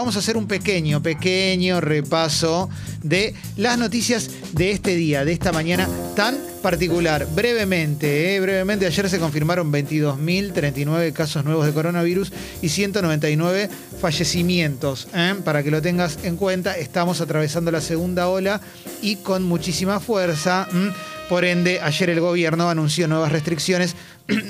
vamos a hacer un pequeño, pequeño repaso de las noticias de este día, de esta mañana tan particular. Brevemente, eh, brevemente, ayer se confirmaron 22.039 casos nuevos de coronavirus y 199 fallecimientos. eh, Para que lo tengas en cuenta, estamos atravesando la segunda ola y con muchísima fuerza. Por ende, ayer el gobierno anunció nuevas restricciones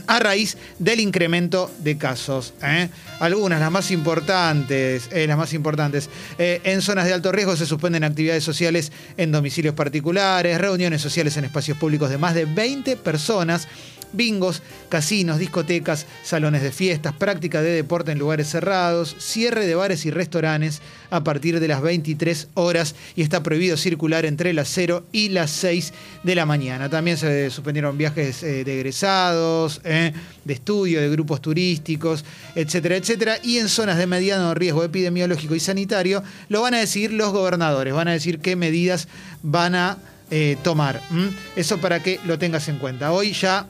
a raíz del incremento de casos. ¿eh? Algunas, las más importantes, eh, las más importantes. Eh, en zonas de alto riesgo se suspenden actividades sociales en domicilios particulares, reuniones sociales en espacios públicos de más de 20 personas. Bingos, casinos, discotecas, salones de fiestas, práctica de deporte en lugares cerrados, cierre de bares y restaurantes a partir de las 23 horas y está prohibido circular entre las 0 y las 6 de la mañana. También se suspendieron viajes de egresados, eh, de estudio, de grupos turísticos, etcétera, etcétera. Y en zonas de mediano riesgo epidemiológico y sanitario lo van a decidir los gobernadores, van a decir qué medidas van a eh, tomar. Eso para que lo tengas en cuenta. Hoy ya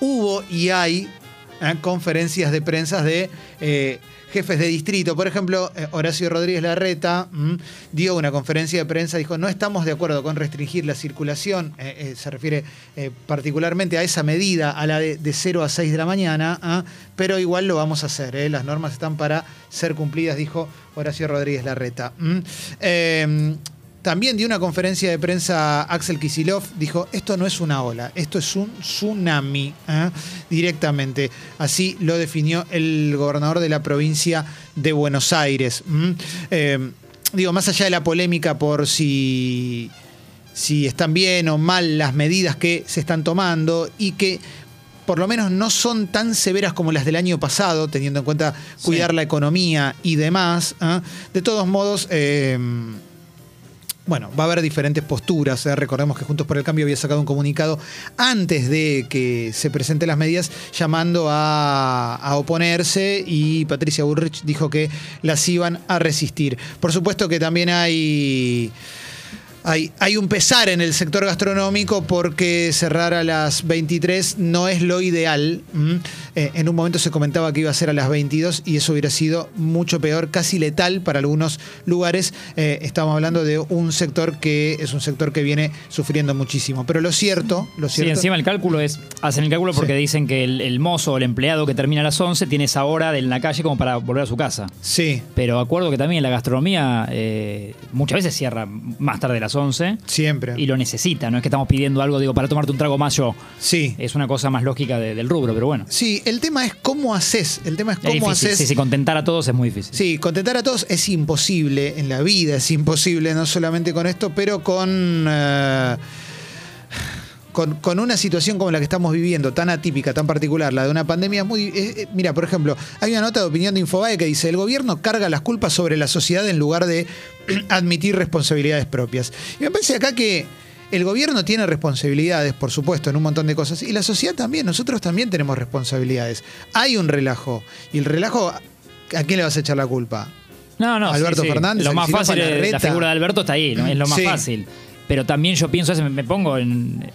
hubo y hay eh, conferencias de prensa de eh, jefes de distrito. Por ejemplo, eh, Horacio Rodríguez Larreta dio una conferencia de prensa, dijo, no estamos de acuerdo con restringir la circulación, eh, se refiere particularmente a esa medida, a la de, de 0 a 6 de la mañana, ah, pero igual lo vamos a hacer, las normas están para ser cumplidas, dijo Horacio Rodríguez Larreta. También dio una conferencia de prensa Axel Kisilov, dijo, esto no es una ola, esto es un tsunami, ¿eh? directamente. Así lo definió el gobernador de la provincia de Buenos Aires. Eh, digo, más allá de la polémica por si, si están bien o mal las medidas que se están tomando y que por lo menos no son tan severas como las del año pasado, teniendo en cuenta cuidar la economía y demás. ¿eh? De todos modos, bueno, va a haber diferentes posturas. ¿eh? Recordemos que Juntos por el Cambio había sacado un comunicado antes de que se presenten las medidas llamando a, a oponerse y Patricia Burrich dijo que las iban a resistir. Por supuesto que también hay... Hay, hay, un pesar en el sector gastronómico porque cerrar a las 23 no es lo ideal. Eh, en un momento se comentaba que iba a ser a las 22 y eso hubiera sido mucho peor, casi letal para algunos lugares. Eh, estamos hablando de un sector que es un sector que viene sufriendo muchísimo. Pero lo cierto, lo Sí, cierto. encima el cálculo es, hacen el cálculo porque Sí. dicen que el, el mozo o el empleado que termina a las 11 tiene esa hora de en la calle como para volver a su casa. Sí, Pero acuerdo que también la gastronomía eh, muchas veces cierra más tarde de las 11 siempre. y lo necesita, no es que estamos pidiendo algo, digo, para tomarte un trago más yo. Sí. Es una cosa más lógica de- del rubro, pero bueno. Sí, el tema es cómo haces. El tema es Es cómo difícil, haces. sí, sí, contentar a todos es muy difícil. Sí, contentar a todos es imposible, en la vida es imposible, no solamente con esto, pero con, eh, con, con una situación como la que estamos viviendo, tan atípica, tan particular, la de una pandemia muy... eh, eh, mira, por ejemplo, hay una nota de opinión de Infobae que dice, el gobierno carga las culpas sobre la sociedad en lugar de admitir responsabilidades propias. Y me parece acá que... El gobierno tiene responsabilidades, por supuesto, en un montón de cosas. Y la sociedad también, nosotros también tenemos responsabilidades. Hay un relajo. Y el relajo, ¿a quién le vas a echar la culpa? No, no, Alberto sí, sí. Fernández, Lo más fácil es la figura de Alberto está ahí, ¿no? Es lo más Sí. fácil. Pero también yo pienso, me pongo en,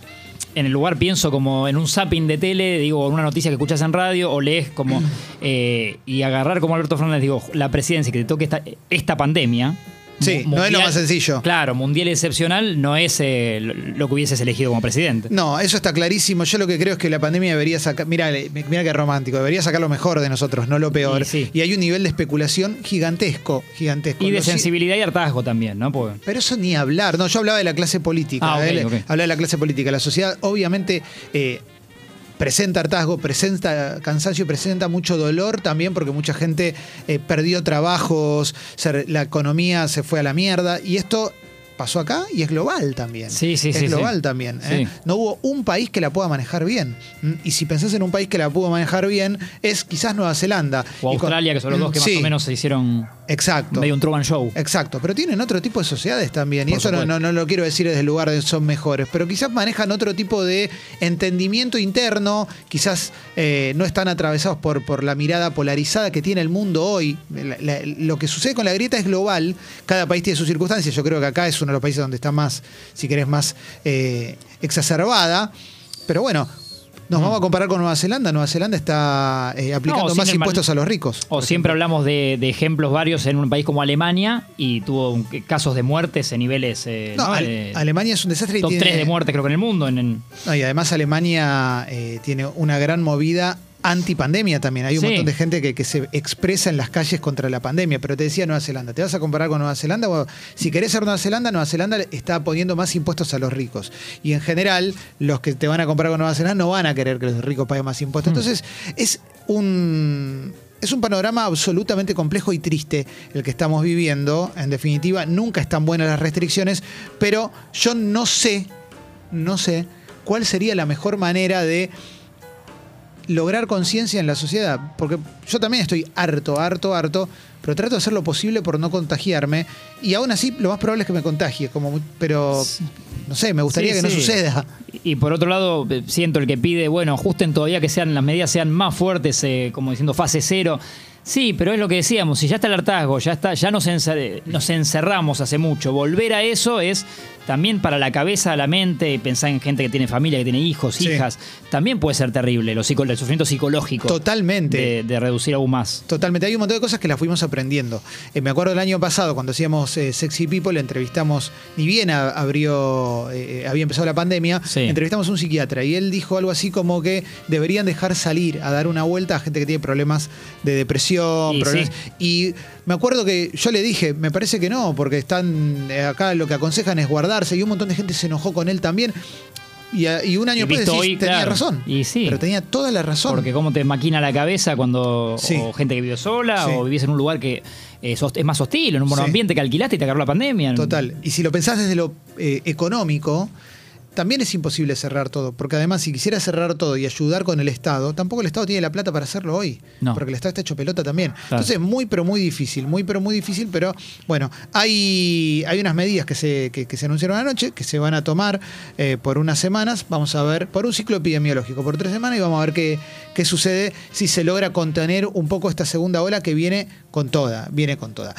en el lugar, pienso como en un zapping de tele, digo, en una noticia que escuchas en radio o lees como. eh, y agarrar como Alberto Fernández, digo, la presidencia que te toque esta, esta pandemia. Sí, no es lo más sencillo. Claro, mundial excepcional no es eh, lo, que hubieses elegido como presidente. No, eso está clarísimo. Yo lo que creo es que la pandemia debería sacar. Mira, mira qué romántico. Debería sacar lo mejor de nosotros, no lo peor. Y sí. Y hay un nivel de especulación gigantesco, gigantesco. Y de sensibilidad y hartazgo también, ¿no? Porque- Pero eso ni hablar. No, yo hablaba de la clase política. Ah, ¿eh? Hablaba de la clase política. La sociedad, obviamente. eh, presenta hartazgo, presenta cansancio, presenta mucho dolor también porque mucha gente eh, perdió trabajos, se- la economía se fue a la mierda. Y esto pasó acá y es global también. Sí, sí, es sí, global sí. también. ¿eh? Sí. No hubo un país que la pueda manejar bien. ¿m? Y si pensás en un país que la pudo manejar bien, es quizás Nueva Zelanda. O Y con- Australia, que son los dos que Sí, más o menos se hicieron Exacto. medio un Truman Show. Exacto, pero tienen otro tipo de sociedades también. y eso no, no, no lo quiero decir desde el lugar de son mejores, pero quizás manejan otro tipo de entendimiento interno, quizás eh, no están atravesados por, por la mirada polarizada que tiene el mundo hoy. La- la- lo que sucede con la grieta es global, cada país tiene sus circunstancias. Yo creo que acá es uno de los países donde está más, si querés, más eh, exacerbada. Pero bueno, Nos vamos a comparar con Nueva Zelanda. Nueva Zelanda está eh, aplicando No, más impuestos a los ricos. O siempre ejemplo. hablamos de, de ejemplos varios en un país como Alemania y tuvo un- casos de muertes en niveles. eh, No, ¿no? Ale- Eh, Alemania es un desastre y top tiene- 3 de muertes creo que en el mundo. En, y además Alemania eh, tiene una gran movida antipandemia también. Hay un Sí. montón de gente que, que se expresa en las calles contra la pandemia. Pero te decía Nueva Zelanda, ¿te vas a comparar con Nueva Zelanda? Bueno, si querés ser Nueva Zelanda, Nueva Zelanda está poniendo más impuestos a los ricos. Y en general, los que te van a comparar con Nueva Zelanda no van a querer que los ricos paguen más impuestos. Entonces, es un... Es un panorama absolutamente complejo y triste el que estamos viviendo. En definitiva, nunca están buenas las restricciones, pero yo no sé, no sé cuál sería la mejor manera de lograr conciencia en la sociedad. Porque yo también estoy harto, harto, harto, pero trato de hacer lo posible por no contagiarme. Y aún así, lo más probable es que me contagie. Como, pero, no sé, me gustaría Sí, que no suceda. Y por otro lado, eh, siento el que pide, bueno, ajusten todavía que sean las medidas sean más fuertes, eh, como diciendo fase cero. Sí, pero es lo que decíamos, si ya está el hartazgo, ya está, ya nos, encer- nos encerramos hace mucho. Volver a eso es también para la cabeza, la mente, pensar en gente que tiene familia, que tiene hijos, Sí. hijas, también puede ser terrible, lo psico- el sufrimiento psicológico. Totalmente. De, de reducir aún más. Totalmente, hay un montón de cosas que las fuimos aprendiendo. Eh, me acuerdo el año pasado, cuando hacíamos eh, Sexy People, entrevistamos, ni bien a- abrió, eh, había empezado la pandemia, Sí. entrevistamos a un psiquiatra y él dijo algo así como que deberían dejar salir a dar una vuelta a gente que tiene problemas de depresión, Y problemas- sí. y me acuerdo que yo le dije, me parece que no, porque están acá lo que aconsejan es guardarse y un montón de gente se enojó con él también. Y, un año después decís, hoy, tenía claro. razón. Y sí. Pero tenía toda la razón. Porque cómo te maquina la cabeza cuando Sí. o gente que vive sola Sí. o vivís en un lugar que es más hostil, en un Sí. ambiente que alquilaste y te agarró la pandemia. Total. Y si lo pensás desde lo eh, económico, también es imposible cerrar todo. Porque además, si quisiera cerrar todo y ayudar con el Estado, tampoco el Estado tiene la plata para hacerlo hoy. No. Porque el Estado está hecho pelota también. Claro. Entonces, muy, pero muy difícil. Muy, pero muy difícil. Pero bueno, hay, hay unas medidas que se, que, que se anunciaron anoche que se van a tomar eh, por unas semanas. Vamos a ver, por un ciclo epidemiológico, por tres semanas, y vamos a ver qué, qué sucede si se logra contener un poco esta segunda ola que viene con toda. Viene con toda.